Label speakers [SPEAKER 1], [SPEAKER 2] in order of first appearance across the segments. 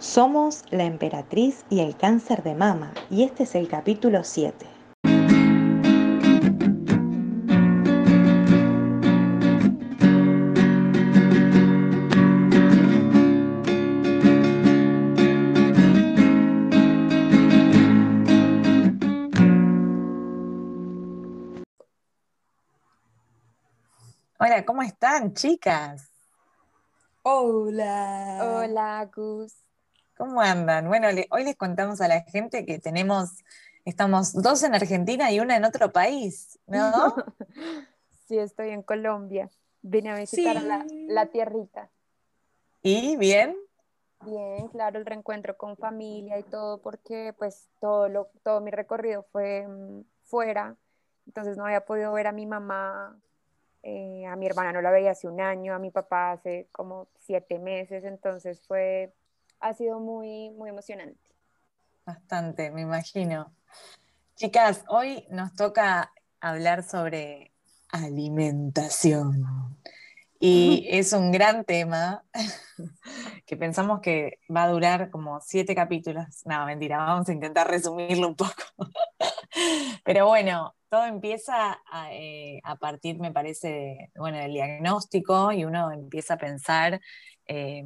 [SPEAKER 1] Somos la emperatriz y el cáncer de mama y este es el capítulo 7.
[SPEAKER 2] Hola, ¿cómo están, chicas?
[SPEAKER 3] Hola.
[SPEAKER 4] Hola, Gus.
[SPEAKER 2] ¿Cómo andan? Bueno, le- hoy les contamos a la gente que tenemos, estamos dos en Argentina y una en otro país, ¿no?
[SPEAKER 4] Sí, estoy en Colombia. Vine a visitar la tierrita.
[SPEAKER 2] ¿Y bien?
[SPEAKER 4] Bien, claro, el reencuentro con familia y todo, porque pues todo, lo, todo mi recorrido fue mm, fuera, entonces no había podido ver a mi mamá, eh, a mi hermana no la veía hace un año, a mi papá hace como siete meses, entonces fue, ha sido muy, muy emocionante.
[SPEAKER 2] Bastante, me imagino. Chicas, hoy nos toca hablar sobre alimentación. Y es un gran tema que pensamos que va a durar como siete capítulos. No, mentira, vamos a intentar resumirlo un poco. Pero bueno, todo empieza a, eh, a partir, me parece, de, bueno, del diagnóstico y uno empieza a pensar, eh,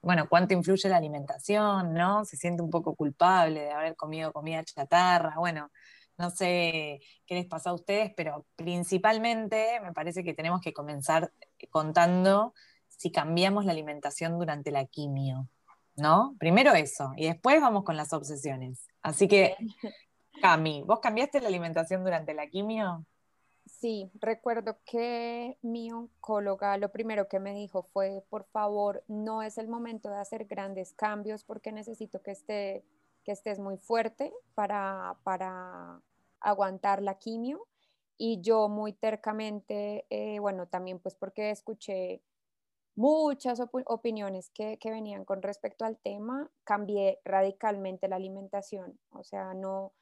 [SPEAKER 2] bueno, cuánto influye la alimentación, ¿no? Se siente un poco culpable de haber comido comida chatarra, bueno, no sé qué les pasa a ustedes, pero principalmente me parece que tenemos que comenzar contando si cambiamos la alimentación durante la quimio, ¿no? Primero eso, y después vamos con las obsesiones. Así que, Cami, ¿vos cambiaste la alimentación durante la quimio?
[SPEAKER 4] Sí, recuerdo que mi oncóloga lo primero que me dijo fue, por favor, no es el momento de hacer grandes cambios porque necesito que, esté, que estés muy fuerte para, para aguantar la quimio. Y yo muy tercamente, eh, bueno, también pues porque escuché muchas opi- opiniones que, que venían con respecto al tema, cambié radicalmente la alimentación. O sea, no,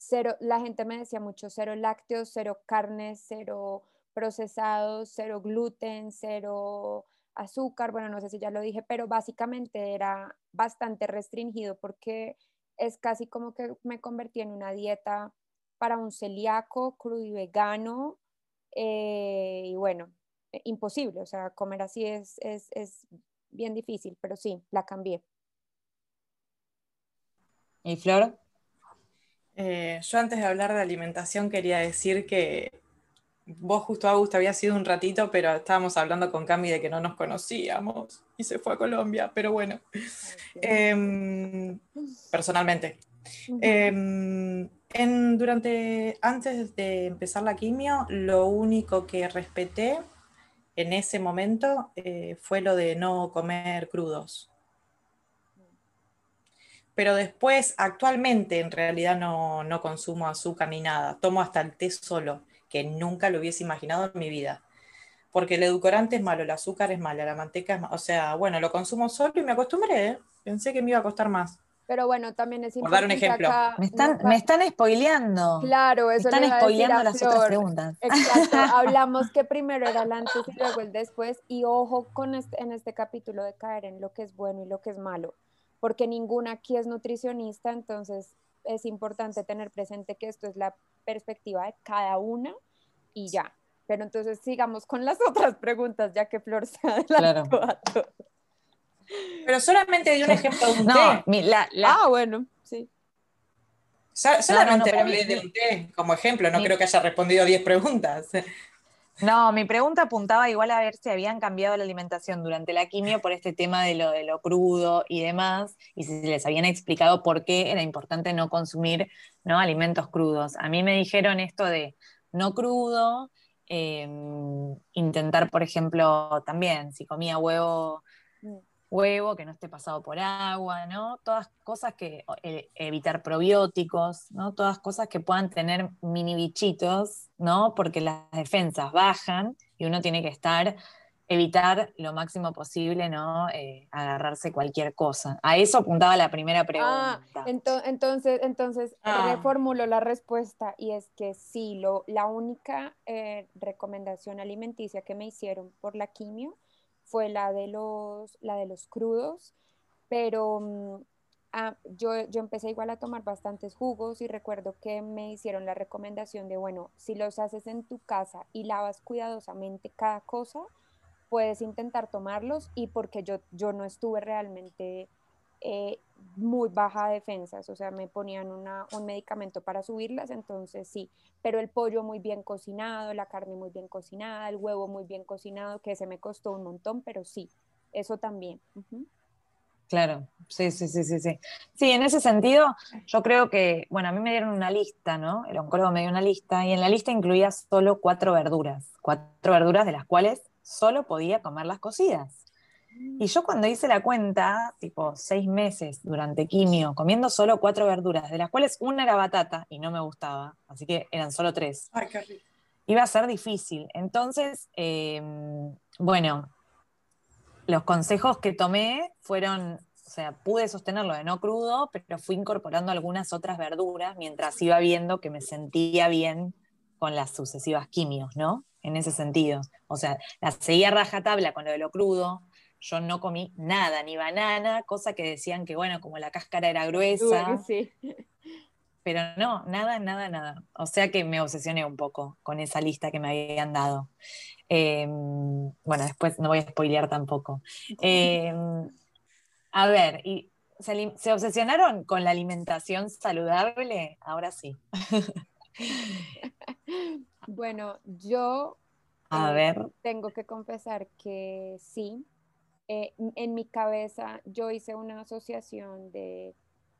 [SPEAKER 4] cero, la gente me decía mucho cero lácteos, cero carnes, cero procesados, cero gluten, cero azúcar, bueno, no sé si ya lo dije, pero básicamente era bastante restringido porque es casi como que me convertí en una dieta para un celíaco, crudo y vegano, eh, y bueno, eh, imposible, o sea, comer así es, es, es bien difícil, pero sí, la cambié.
[SPEAKER 2] ¿Y Flor?
[SPEAKER 3] Eh, yo antes de hablar de alimentación quería decir que vos justo, Augusto, había sido un ratito, pero estábamos hablando con Cami de que no nos conocíamos y se fue a Colombia, pero bueno, em, personalmente. Em, en, durante, antes de empezar la quimio, lo único que respeté en ese momento eh, fue lo de no comer crudos. Pero después, actualmente, en realidad no, no consumo azúcar ni nada. Tomo hasta el té solo, que nunca lo hubiese imaginado en mi vida. Porque el edulcorante es malo, el azúcar es mala, la manteca es mala. O sea, bueno, lo consumo solo y me acostumbré. ¿eh? Pensé que me iba a costar más.
[SPEAKER 4] Pero bueno, también es
[SPEAKER 3] Por dar un
[SPEAKER 4] importante
[SPEAKER 3] ejemplo.
[SPEAKER 4] acá
[SPEAKER 2] Me están,
[SPEAKER 4] nunca-
[SPEAKER 2] me están spoileando.
[SPEAKER 4] Claro,
[SPEAKER 2] me
[SPEAKER 4] eso
[SPEAKER 2] están
[SPEAKER 4] a decir
[SPEAKER 2] spoileando las otras preguntas.
[SPEAKER 4] Exacto, hablamos que primero era el antes y luego el después y ojo con este, en este capítulo de caer en lo que es bueno y lo que es malo, porque ninguna aquí es nutricionista, entonces es importante tener presente que esto es la perspectiva de cada una y ya. Pero entonces sigamos con las otras preguntas, ya que Flor se adelantó a todo.
[SPEAKER 3] Pero solamente di un ejemplo de un
[SPEAKER 2] No,
[SPEAKER 3] té.
[SPEAKER 2] mi- la- la-
[SPEAKER 4] Ah, bueno, sí.
[SPEAKER 3] So- solamente hablé
[SPEAKER 2] mi-
[SPEAKER 3] de un té como ejemplo. No
[SPEAKER 2] mi-
[SPEAKER 3] creo que haya respondido 10 preguntas.
[SPEAKER 2] No, mi pregunta apuntaba igual a ver si habían cambiado la alimentación durante la quimio por este tema de lo, de lo crudo y demás, y si les habían explicado por qué era importante no consumir ¿no? alimentos crudos. A mí me dijeron esto de no crudo, eh, intentar, por ejemplo, también, si comía huevo. Huevo que no esté pasado por agua, ¿no? Todas cosas que, eh, evitar probióticos, ¿no? Todas cosas que puedan tener mini bichitos, ¿no? Porque las defensas bajan y uno tiene que estar, evitar lo máximo posible, ¿no? Eh, agarrarse cualquier cosa. A eso apuntaba la primera pregunta.
[SPEAKER 4] Ah, ento- entonces, entonces
[SPEAKER 3] Ah.
[SPEAKER 4] reformulo la respuesta y es que sí, lo, la única eh, recomendación alimenticia que me hicieron por la quimio fue la de los, la de los crudos pero mm, ah, yo, yo empecé igual a tomar bastantes jugos y recuerdo que me hicieron la recomendación de, bueno, si los haces en tu casa y lavas cuidadosamente cada cosa, puedes intentar tomarlos y porque yo, yo no estuve realmente eh, muy baja defensas, o sea, me ponían un medicamento para subirlas, entonces sí, pero el pollo muy bien cocinado, la carne muy bien cocinada, el huevo muy bien cocinado, que se me costó un montón, pero sí, eso también.
[SPEAKER 2] Claro, sí, sí, sí, sí, sí. Sí, en ese sentido, yo creo que, bueno, a mí me dieron una lista, ¿no? El oncólogo me dio una lista y en la lista incluía solo cuatro verduras, cuatro verduras de las cuales solo podía comer las cocidas. Y yo cuando hice la cuenta, tipo seis meses durante quimio, comiendo solo cuatro verduras, de las cuales una era batata y no me gustaba, así que eran solo tres.
[SPEAKER 3] Ay, qué rico.
[SPEAKER 2] Iba a ser difícil. Entonces, em, bueno, los consejos que tomé fueron, o sea, pude sostenerlo de no crudo, pero fui incorporando algunas otras verduras mientras iba viendo que me sentía bien con las sucesivas quimios, ¿no? En ese sentido. O sea, la seguía rajatabla con lo de lo crudo. Yo no comí nada, ni banana, cosa que decían que, bueno, como la cáscara era gruesa.
[SPEAKER 4] Sí.
[SPEAKER 2] Pero no, nada, nada, nada. O sea que me obsesioné un poco con esa lista que me habían dado. Em, bueno, después no voy a spoilear tampoco. Em, a ver, y se, obsesionaron con la alimentación saludable? Ahora sí.
[SPEAKER 4] bueno, yo
[SPEAKER 2] a eh, ver.
[SPEAKER 4] tengo que confesar que sí. Eh, en mi cabeza yo hice una asociación de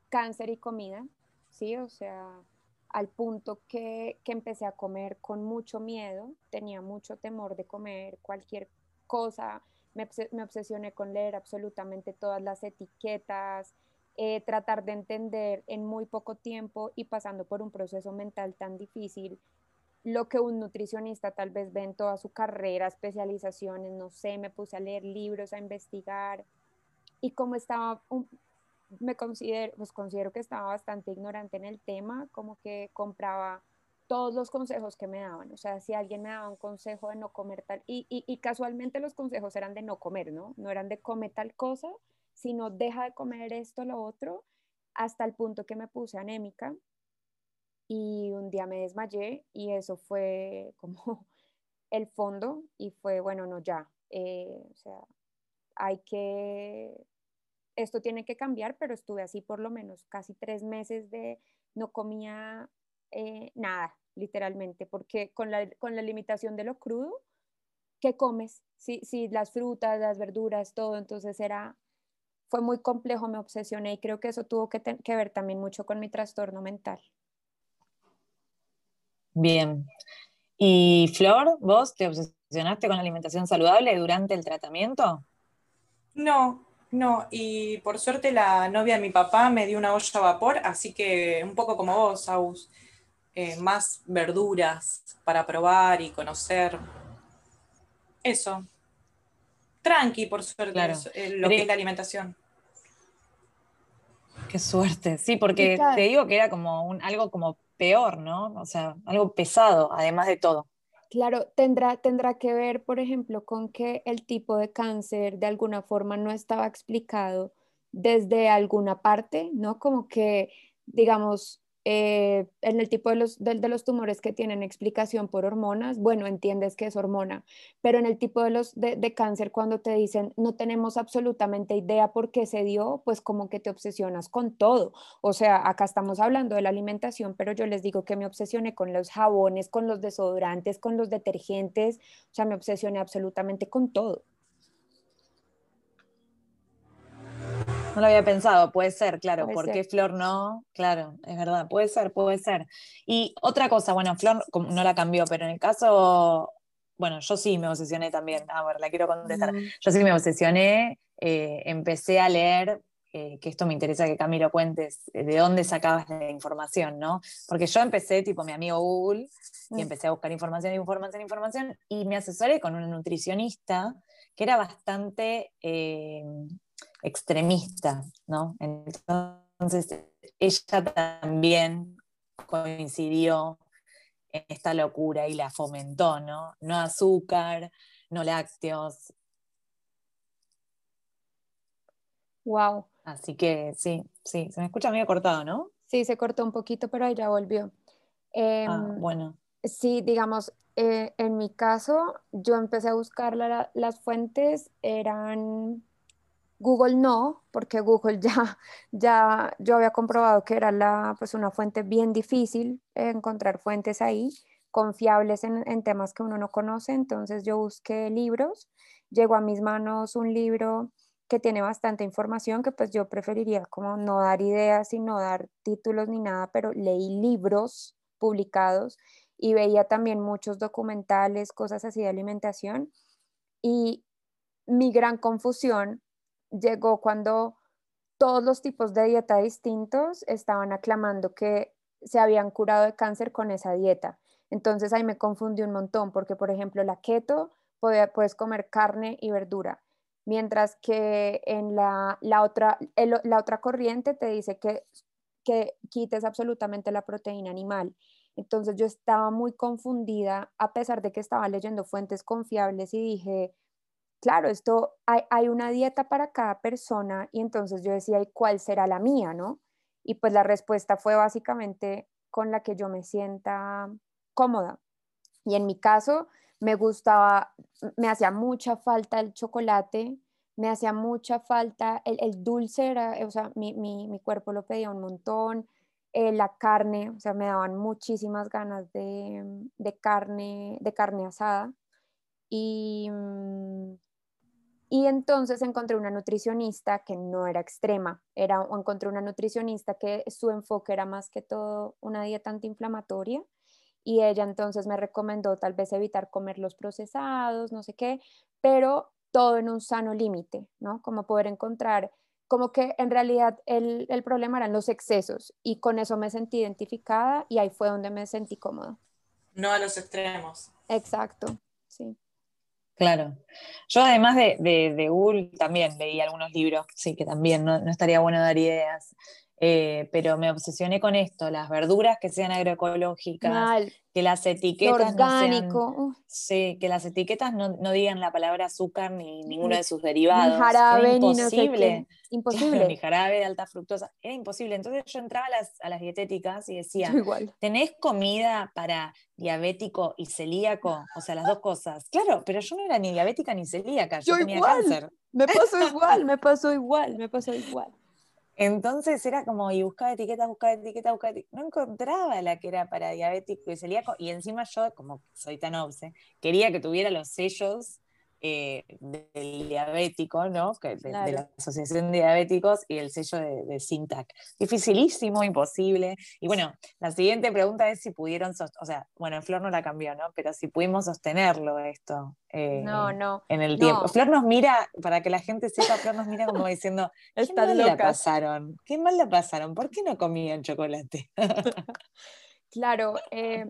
[SPEAKER 4] cáncer y comida, ¿sí? O sea, al punto que, empecé a comer con mucho miedo, tenía mucho temor de comer cualquier cosa, me, obsesioné con leer absolutamente todas las etiquetas, eh, tratar de entender en muy poco tiempo y pasando por un proceso mental tan difícil lo que un nutricionista tal vez ve en toda su carrera, especializaciones, no sé, me puse a leer libros, a investigar y como estaba me considero, pues considero que estaba bastante ignorante en el tema, como que compraba todos los consejos que me daban. O sea, si alguien me daba un consejo de no comer tal, y, y, casualmente los consejos eran de no comer, ¿no? No eran de come tal cosa, sino deja de comer esto, lo otro, hasta el punto que me puse anémica y un día me desmayé y eso fue como el fondo y fue, bueno, no, ya, eh, o sea, hay que esto tiene que cambiar, pero estuve así por lo menos casi tres meses de no comía eh, nada, literalmente, porque con la, con la limitación de lo crudo, ¿qué comes? Si, si las frutas, las verduras, todo, entonces era, fue muy complejo, me obsesioné y creo que eso tuvo que ver también mucho con mi trastorno mental.
[SPEAKER 2] Bien. ¿Y Flor, vos te obsesionaste con la alimentación saludable durante el tratamiento?
[SPEAKER 3] No, no, y por suerte la novia de mi papá me dio una olla a vapor, así que un poco como vos, Aus, eh, más verduras para probar y conocer. Eso. Tranqui, por suerte, eh, lo que es la alimentación.
[SPEAKER 2] Qué suerte, sí, porque te digo que era como un, algo como peor, ¿no? O sea, algo pesado, además de todo.
[SPEAKER 4] Claro, tendrá, tendrá que ver, por ejemplo, con que el tipo de cáncer de alguna forma no estaba explicado desde alguna parte, ¿no? Como que, digamos, eh, en el tipo de los, de, los, tumores que tienen explicación por hormonas, bueno, entiendes que es hormona, pero en el tipo de los de, de, cáncer, cuando te dicen no tenemos absolutamente idea por qué se dio, pues como que te obsesionas con todo. O sea, acá estamos hablando de la alimentación, pero yo les digo que me obsesioné con los jabones, con los desodorantes, con los detergentes, o sea, me obsesioné absolutamente con todo.
[SPEAKER 2] No lo había pensado, puede ser, claro. ¿Por qué Flor no? Claro, es verdad, puede ser, puede ser. Y otra cosa, bueno, Flor no la cambió, pero en el caso, bueno, yo sí me obsesioné también. A ver, la quiero contestar. Yo sí me obsesioné, eh, empecé a leer, eh, que esto me interesa que Camilo cuentes, eh, de dónde sacabas la información, ¿no? Porque yo empecé, tipo mi amigo Google, y mm. empecé a buscar información, información, información, y me asesoré con una nutricionista que era bastante extremista, ¿no? Entonces, ella también coincidió en esta locura y la fomentó, ¿no? No azúcar, no lácteos.
[SPEAKER 4] Wow.
[SPEAKER 2] Así que sí, sí, se me escucha medio cortado, ¿no?
[SPEAKER 4] Sí, se cortó un poquito, pero ahí ya volvió.
[SPEAKER 2] ah, em, bueno.
[SPEAKER 4] Sí, digamos, eh, en mi caso, yo empecé a buscar las fuentes, eran Google no, porque Google ya, ya yo había comprobado que era la, pues una fuente bien difícil encontrar fuentes ahí confiables en, en, temas que uno no conoce, entonces yo busqué libros, llegó a mis manos un libro que tiene bastante información, que pues yo preferiría como no dar ideas y no dar títulos ni nada, pero leí libros publicados y veía también muchos documentales, cosas así de alimentación. Y mi gran confusión llegó cuando todos los tipos de dieta distintos estaban aclamando que se habían curado de cáncer con esa dieta. Entonces ahí me confundí un montón porque, por ejemplo, la keto puedes comer carne y verdura, mientras que en la, otra, la otra corriente te dice que, que quites absolutamente la proteína animal. Entonces yo estaba muy confundida a pesar de que estaba leyendo fuentes confiables y dije, claro, esto hay, una dieta para cada persona y entonces yo decía, ¿y cuál será la mía, no? Y pues la respuesta fue básicamente con la que yo me sienta cómoda. Y en mi caso, me gustaba, me hacía mucha falta el chocolate, me hacía mucha falta el, dulce, era, o sea, mi, mi, mi, cuerpo lo pedía un montón, eh, la carne, o sea, me daban muchísimas ganas de, de carne, de carne asada. Y, mm, y entonces encontré una nutricionista que no era extrema, era, encontré una nutricionista que su enfoque era más que todo una dieta antiinflamatoria y ella entonces me recomendó tal vez evitar comer los procesados, no sé qué, pero todo en un sano límite, ¿no? Como poder encontrar, como que en realidad el, el problema eran los excesos y con eso me sentí identificada y ahí fue donde me sentí cómoda.
[SPEAKER 3] No a los extremos.
[SPEAKER 4] Exacto, sí.
[SPEAKER 2] Claro. Yo además de, de, Google también leí algunos libros, sí, que también no, no estaría bueno dar ideas. Eh, pero me obsesioné con esto, las verduras que sean agroecológicas, que las etiquetas
[SPEAKER 4] orgánico.
[SPEAKER 2] no sí, que las etiquetas no, no, digan la palabra azúcar ni ninguno de sus derivados.
[SPEAKER 4] Ni jarabe,
[SPEAKER 2] imposible.
[SPEAKER 4] Ni imposible.
[SPEAKER 2] ni jarabe de alta fructosa, era imposible. Entonces yo entraba a las, a las dietéticas y decía, ¿tenés comida para diabético y celíaco? O sea, las dos cosas. Claro, pero yo no era ni diabética ni celíaca, yo, tenía cáncer.
[SPEAKER 4] Me pasó igual, me pasó igual, me pasó igual.
[SPEAKER 2] Entonces era como, y buscaba etiquetas, buscaba etiquetas, buscaba etiquetas. No encontraba la que era para diabético y celíaco. Y encima yo, como soy tan obse, quería que tuviera los sellos eh, del diabético, ¿no? de, la Asociación de Diabéticos y el sello de, de Sintac. Dificilísimo, imposible. Y bueno, la siguiente pregunta es si pudieron, o sea, bueno, Flor no la cambió, ¿no? Pero si pudimos sostenerlo esto.
[SPEAKER 4] Eh, no, no.
[SPEAKER 2] En el tiempo. Flor nos mira, para que la gente sepa, Flor nos mira como diciendo, ¿qué mal la pasaron? ¿Qué mal la pasaron? ¿Por qué no comían chocolate?
[SPEAKER 4] Claro, eh,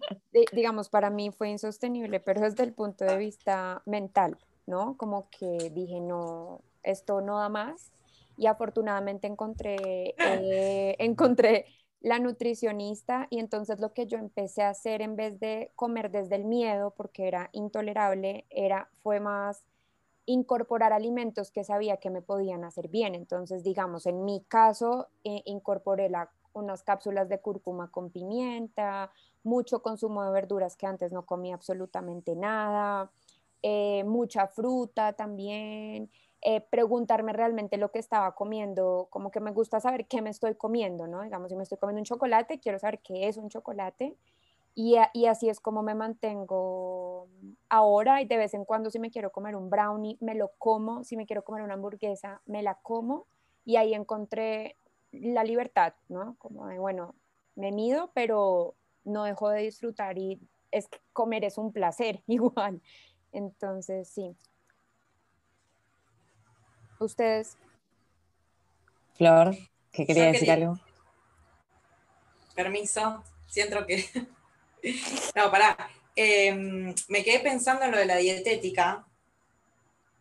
[SPEAKER 4] digamos, para mí fue insostenible, pero desde el punto de vista mental, ¿no? Como que dije, no, esto no da más. Y afortunadamente encontré, eh, encontré la nutricionista y entonces lo que yo empecé a hacer en vez de comer desde el miedo, porque era intolerable, era, fue más incorporar alimentos que sabía que me podían hacer bien. Entonces, digamos, en mi caso, eh, incorporé la, unas cápsulas de cúrcuma con pimienta, mucho consumo de verduras que antes no comía absolutamente nada, eh, mucha fruta también, eh, preguntarme realmente lo que estaba comiendo, como que me gusta saber qué me estoy comiendo, ¿no? Digamos, si me estoy comiendo un chocolate, quiero saber qué es un chocolate. Y, y, así es como me mantengo ahora y de vez en cuando si me quiero comer un brownie, me lo como, si me quiero comer una hamburguesa, me la como y ahí encontré la libertad, ¿no? Como de, bueno, me mido, pero no dejo de disfrutar y es comer es un placer igual. Entonces, sí. ¿Ustedes?
[SPEAKER 2] Flor, ¿qué quería decir algo?
[SPEAKER 3] Permiso, siento que... no, pará. Em, me quedé pensando en lo de la dietética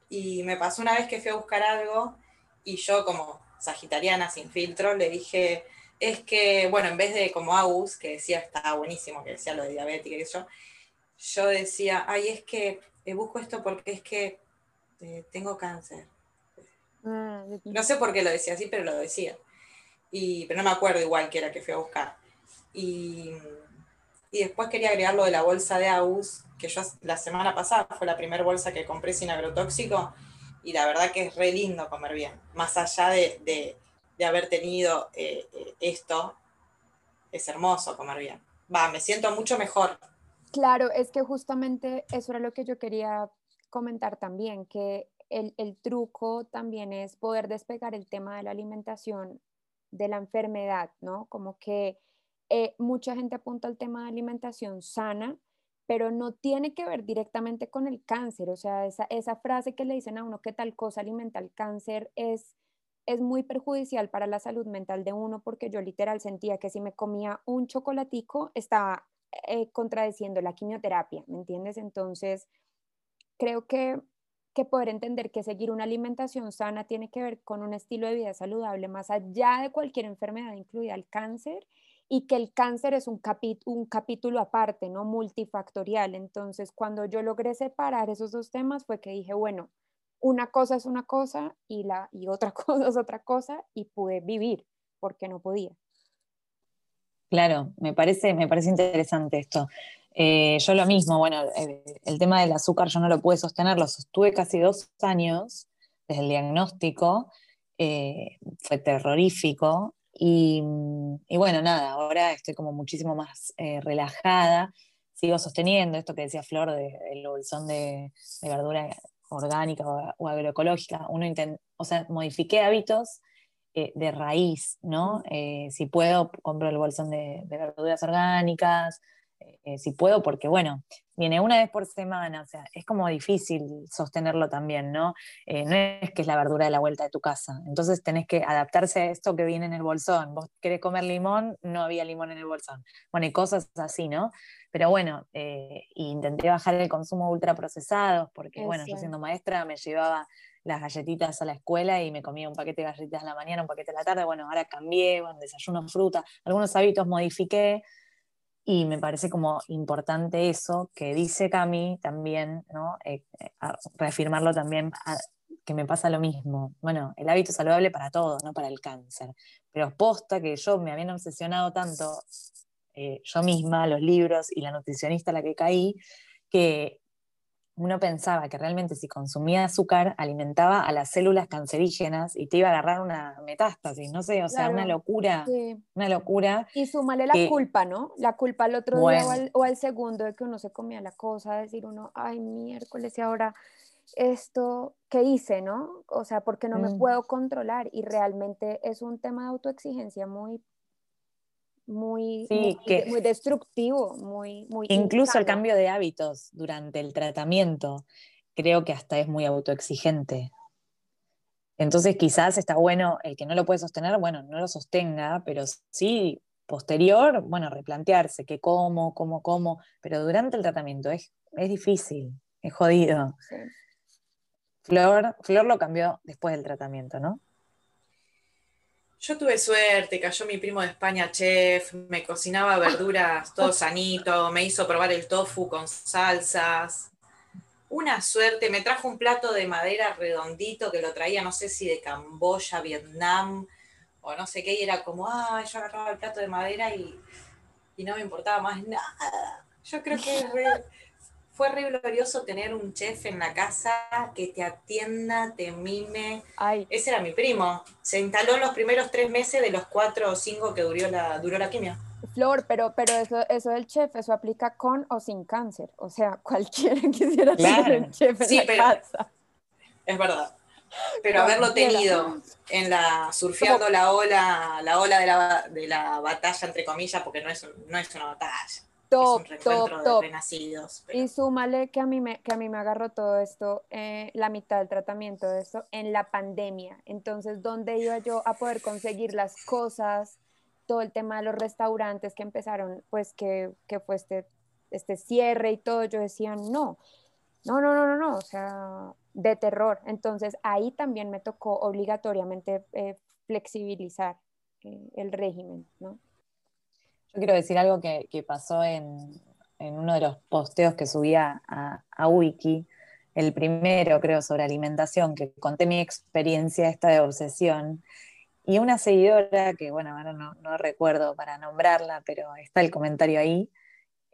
[SPEAKER 3] y me pasó una vez que fui a buscar algo y yo como sagitariana sin filtro le dije, es que, bueno, en vez de como Agus, que decía estaba buenísimo, que decía lo de diabética y eso, yo decía, ay, es que busco esto porque es que eh, tengo cáncer. Ah, no sé por qué lo decía así, pero lo decía. Y, pero no me acuerdo igual que era que fui a buscar. Y, y después quería agregar lo de la bolsa de AUS, que yo la semana pasada fue la primera bolsa que compré sin agrotóxico, y la verdad que es re lindo comer bien. Más allá de, haber tenido eh, eh, esto, es hermoso comer bien. Va, me siento mucho mejor.
[SPEAKER 4] Claro, es que justamente eso era lo que yo quería comentar también, que el, el truco también es poder despegar el tema de la alimentación de la enfermedad, ¿no? Como que eh, mucha gente apunta al tema de alimentación sana, pero no tiene que ver directamente con el cáncer. O sea, esa, esa frase que le dicen a uno que tal cosa alimenta el cáncer es, es muy perjudicial para la salud mental de uno porque yo literal sentía que si me comía un chocolatico estaba eh, contradeciendo la quimioterapia, ¿me entiendes? Entonces, creo que que poder entender que seguir una alimentación sana tiene que ver con un estilo de vida saludable más allá de cualquier enfermedad, incluida el cáncer, y que el cáncer es un, un capítulo aparte, ¿no? Multifactorial. Entonces, cuando yo logré separar esos dos temas fue que dije, bueno, una cosa es una cosa y, la, y otra cosa es otra cosa y pude vivir porque no podía.
[SPEAKER 2] Claro, me parece, me parece interesante esto. Eh, yo lo mismo, bueno, el, tema del azúcar yo no lo pude sostener, lo sostuve casi dos años desde el diagnóstico, eh, fue terrorífico y, bueno, nada, ahora estoy como muchísimo más eh, relajada, sigo sosteniendo esto que decía Flor del bolsón de, verdura orgánica o, agroecológica, uno o sea, modifiqué hábitos de raíz, ¿no? si puedo, compro el bolsón de verduras orgánicas, eh, si puedo, porque bueno, viene una vez por semana, o sea, es como difícil sostenerlo también, ¿no? Eh, no es que es la verdura de la vuelta de tu casa, entonces tenés que adaptarse a esto que viene en el bolsón. Vos querés comer limón, no había limón en el bolsón. Bueno, y cosas así, ¿no? Pero bueno, eh, intenté bajar el consumo de ultraprocesados, porque bueno, yo siendo maestra me llevaba las galletitas a la escuela y me comía un paquete de galletitas en la mañana, un paquete en la tarde, bueno, ahora cambié, bueno, desayuno fruta, algunos hábitos modifiqué, y me parece como importante eso que dice Cami también, ¿no? Eh, eh, reafirmarlo también, que me pasa lo mismo. Bueno, el hábito saludable para todo, no para el cáncer. Pero posta que yo me habían obsesionado tanto eh, yo misma, los libros y la nutricionista a la que caí, que uno pensaba que realmente si consumía azúcar alimentaba a las células cancerígenas y te iba a agarrar una metástasis, no sé, o sea, una locura, una locura.
[SPEAKER 4] Y súmale la culpa, ¿no? La culpa al otro día o al, segundo de que uno se comía la cosa, decir uno, ay, miércoles y ahora esto, ¿qué hice, no? O sea, porque no me mm. puedo controlar y realmente es un tema de autoexigencia muy muy, muy, destructivo, muy, muy
[SPEAKER 2] Incluso el cambio de hábitos durante el tratamiento creo que hasta es muy autoexigente. Entonces quizás está bueno, el que no lo puede sostener, bueno, no lo sostenga, pero sí posterior, bueno, replantearse qué como, cómo, cómo, pero durante el tratamiento es, es difícil, es jodido. Flor, Flor lo cambió después del tratamiento, ¿no?
[SPEAKER 3] Yo tuve suerte, cayó mi primo de España chef, me cocinaba verduras todo sanito, me hizo probar el tofu con salsas. Una suerte, me trajo un plato de madera redondito que lo traía, no sé si de Camboya, Vietnam o no sé qué, y era como, ah, yo agarraba el plato de madera y, y no me importaba más nada. Yo creo que fue re glorioso tener un chef en la casa que te atienda, te mime. Ese era mi primo. Se instaló en los primeros tres meses de los cuatro o cinco que duró la, duró la quimio.
[SPEAKER 4] Flor, pero, pero eso, eso del chef, eso aplica con o sin cáncer. O sea, cualquiera quisiera ser el chef en la casa.
[SPEAKER 3] Es verdad. Pero haberlo tenido en la surfeando la ola, la ola de la, de la batalla, entre comillas, porque no es, no es una batalla
[SPEAKER 4] top, top, top. Y súmale que a mí me, que a mí me agarró todo esto, eh, la mitad del tratamiento de esto, en la pandemia. Entonces, ¿dónde iba yo a poder conseguir las cosas? Todo el tema de los restaurantes que empezaron, pues que, que fue este, este cierre y todo, yo decía, no, no, no, no, no, no, o sea, de terror. Entonces, ahí también me tocó obligatoriamente eh, flexibilizar eh, el régimen, ¿no?
[SPEAKER 2] Yo quiero decir algo que, pasó en, uno de los posteos que subía a, Wiki el primero, creo, sobre alimentación, que conté mi experiencia esta de obsesión. Y una seguidora, que bueno, ahora no, recuerdo para nombrarla, pero está el comentario ahí,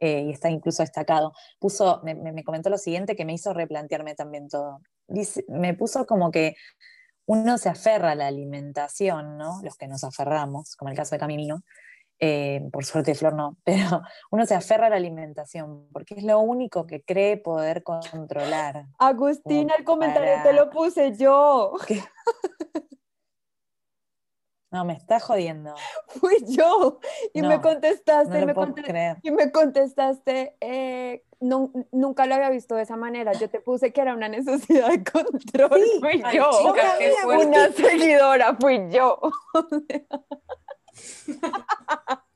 [SPEAKER 2] eh, y está incluso destacado, puso, me, comentó lo siguiente que me hizo replantearme también todo. Me puso como que uno se aferra a la alimentación, ¿no? Los que nos aferramos, como el caso de Camino, eh, por suerte Flor no, pero uno se aferra a la alimentación porque es lo único que cree poder controlar.
[SPEAKER 4] Agustina, el comentario te lo puse yo.
[SPEAKER 2] No, me está jodiendo.
[SPEAKER 4] Fui yo. Y me contestaste. y, me contestaste, eh, no, nunca lo había visto de esa manera. Yo te puse que era una necesidad de control. fui yo. una seguidora, fui yo.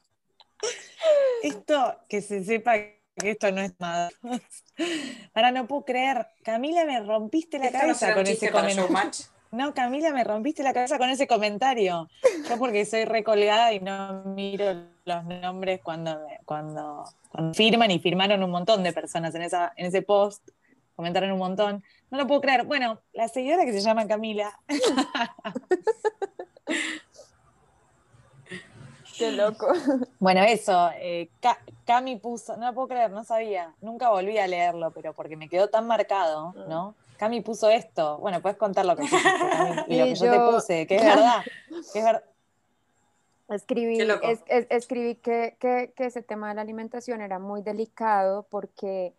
[SPEAKER 2] esto, que se sepa que esto no es nada. Ahora no puedo creer. Camila, me rompiste la cabeza con ese comentario. No, Camila, me rompiste la cabeza con ese comentario. Yo porque soy recolgada y no miro los nombres cuando, cuando, firman y firmaron un montón de personas en, esa, en ese post, comentaron un montón. No lo puedo creer. Bueno, la seguidora que se llama Camila.
[SPEAKER 4] Qué loco.
[SPEAKER 2] Bueno, eso, eh, Cami puso, no lo puedo creer, no sabía, nunca volví a leerlo, pero porque me quedó tan marcado, ah. ¿no? Cami puso esto, bueno, puedes contar lo que pusiste, y lo que yo, te puse, que es verdad, que es verdad.
[SPEAKER 4] Escribí, escribí que, que, que, ese tema de la alimentación era muy delicado porque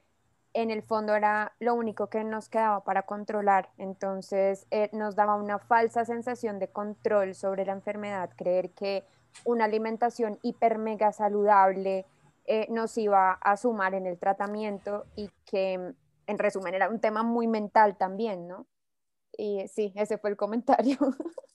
[SPEAKER 4] en el fondo era lo único que nos quedaba para controlar. Entonces eh, nos daba una falsa sensación de control sobre la enfermedad, creer que una alimentación hiper mega saludable eh, nos iba a sumar en el tratamiento y que en resumen era un tema muy mental también, ¿no? Y sí, ese fue el comentario.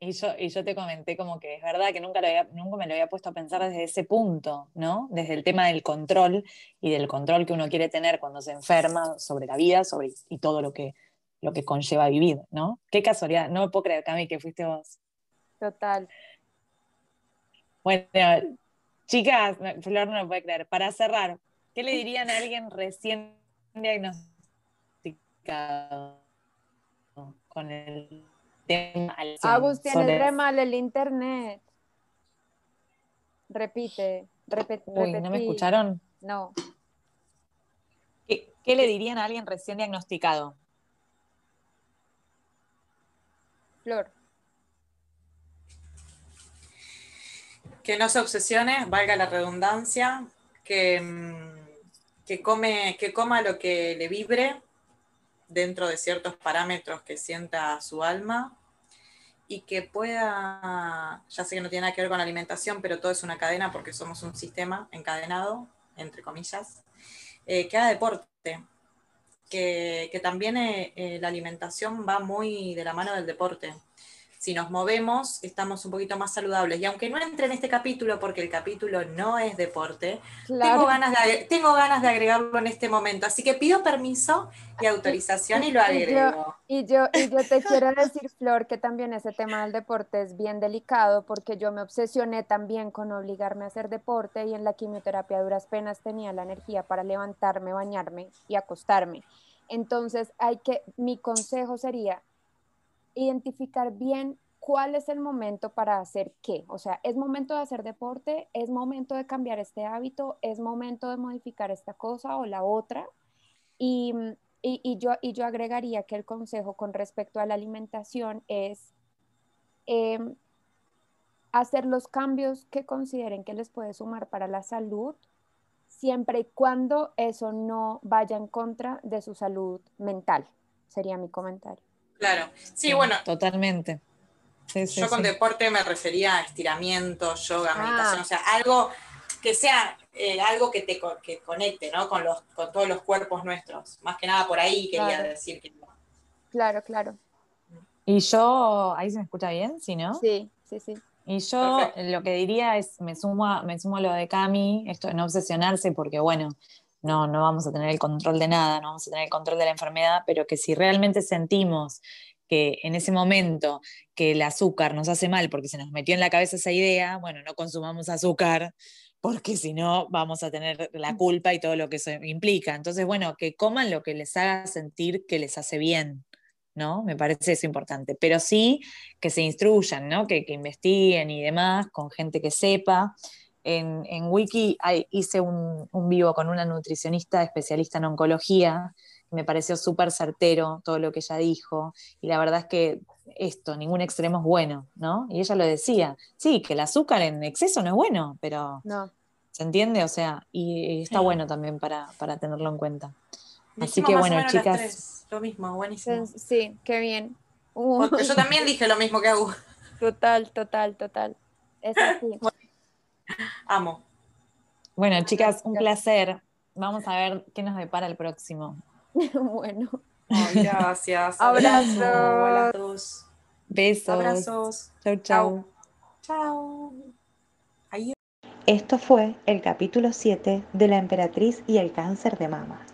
[SPEAKER 2] Y yo, y yo te comenté como que es verdad que nunca, nunca me lo había puesto a pensar desde ese punto, ¿no? Desde el tema del control y del control que uno quiere tener cuando se enferma sobre la vida sobre, y todo lo que, lo que conlleva vivir, ¿no? Qué casualidad, no me puedo creer, Cami, que fuiste vos.
[SPEAKER 4] Total.
[SPEAKER 2] Bueno, chicas, Flor no lo puede creer. Para cerrar, ¿qué le dirían a alguien recién diagnosticado con el tema?
[SPEAKER 4] Agustín, es re mal el internet. Repite, repite.
[SPEAKER 2] Uy, ¿no me escucharon?
[SPEAKER 4] No.
[SPEAKER 2] ¿Qué, ¿Qué le dirían a alguien recién diagnosticado?
[SPEAKER 4] Flor.
[SPEAKER 3] Que no se obsesione, valga la redundancia, que, mm, que, come, que coma lo que le vibre dentro de ciertos parámetros que sienta su alma y que pueda, ya sé que no tiene nada que ver con la alimentación, pero todo es una cadena porque somos un sistema encadenado, entre comillas, eh, que haga deporte, que, que también eh, eh, la alimentación va muy de la mano del deporte si nos movemos, estamos un poquito más saludables. Y aunque no entre en este capítulo, porque el capítulo no es deporte, tengo, ganas de, tengo ganas de agregarlo en este momento. Así que pido permiso y autorización y lo agrego.
[SPEAKER 4] Y yo, y yo, te quiero decir, Flor, que también ese tema del deporte es bien delicado, porque yo me obsesioné también con obligarme a hacer deporte y en la quimioterapia duras penas tenía la energía para levantarme, bañarme y acostarme. Entonces, hay que, mi consejo sería, identificar bien cuál es el momento para hacer qué. O sea, es momento de hacer deporte, es momento de cambiar este hábito, es momento de modificar esta cosa o la otra. Y, yo, y yo agregaría que el consejo con respecto a la alimentación es em, hacer los cambios que consideren que les puede sumar para la salud, siempre y cuando eso no vaya en contra de su salud mental, sería mi comentario.
[SPEAKER 3] Claro, sí, bueno.
[SPEAKER 2] Totalmente.
[SPEAKER 3] yo con deporte me refería a estiramiento, yoga, ah. meditación, o sea, algo que sea eh, algo que te que conecte, ¿no? Con, los, con todos los cuerpos nuestros. Más que nada por ahí quería decir que
[SPEAKER 4] Claro, claro.
[SPEAKER 2] Y yo, ahí se me escucha bien, ¿sí, no?
[SPEAKER 4] Sí, sí, sí.
[SPEAKER 2] Y yo lo que diría es, me sumo, me sumo a lo de Cami, esto de no obsesionarse, porque bueno, no, no vamos a tener el control de nada, no vamos a tener el control de la enfermedad, pero que si realmente sentimos que en ese momento que el azúcar nos hace mal porque se nos metió en la cabeza esa idea, bueno, no consumamos azúcar porque si no vamos a tener la culpa y todo lo que eso implica. Entonces, bueno, que coman lo que les haga sentir que les hace bien, ¿no? Me parece eso importante. Pero sí que se instruyan, ¿no? Que, investiguen y demás con gente que sepa. En, Wiki hice un, un, vivo con una nutricionista especialista en oncología. Me pareció súper certero todo lo que ella dijo. Y la verdad es que esto, ningún extremo es bueno, ¿no? Y ella lo decía, sí, que el azúcar en exceso no es bueno, pero
[SPEAKER 4] no.
[SPEAKER 2] ¿se entiende? O sea, y, está bueno también para, tenerlo en cuenta. Así que bueno, chicas.
[SPEAKER 3] lo mismo, buenísimo.
[SPEAKER 4] Sí, qué bien.
[SPEAKER 3] Porque yo también dije lo mismo que hago.
[SPEAKER 4] Total, total, total. Es así.
[SPEAKER 3] Amo.
[SPEAKER 2] Bueno, chicas, un placer. Vamos a ver qué nos depara el próximo.
[SPEAKER 4] bueno
[SPEAKER 3] gracias.
[SPEAKER 4] Abrazos.
[SPEAKER 2] Besos.
[SPEAKER 3] Abrazos.
[SPEAKER 2] Chau, chau.
[SPEAKER 3] Chau.
[SPEAKER 1] Esto fue el capítulo 7 de La emperatriz y el cáncer de mama.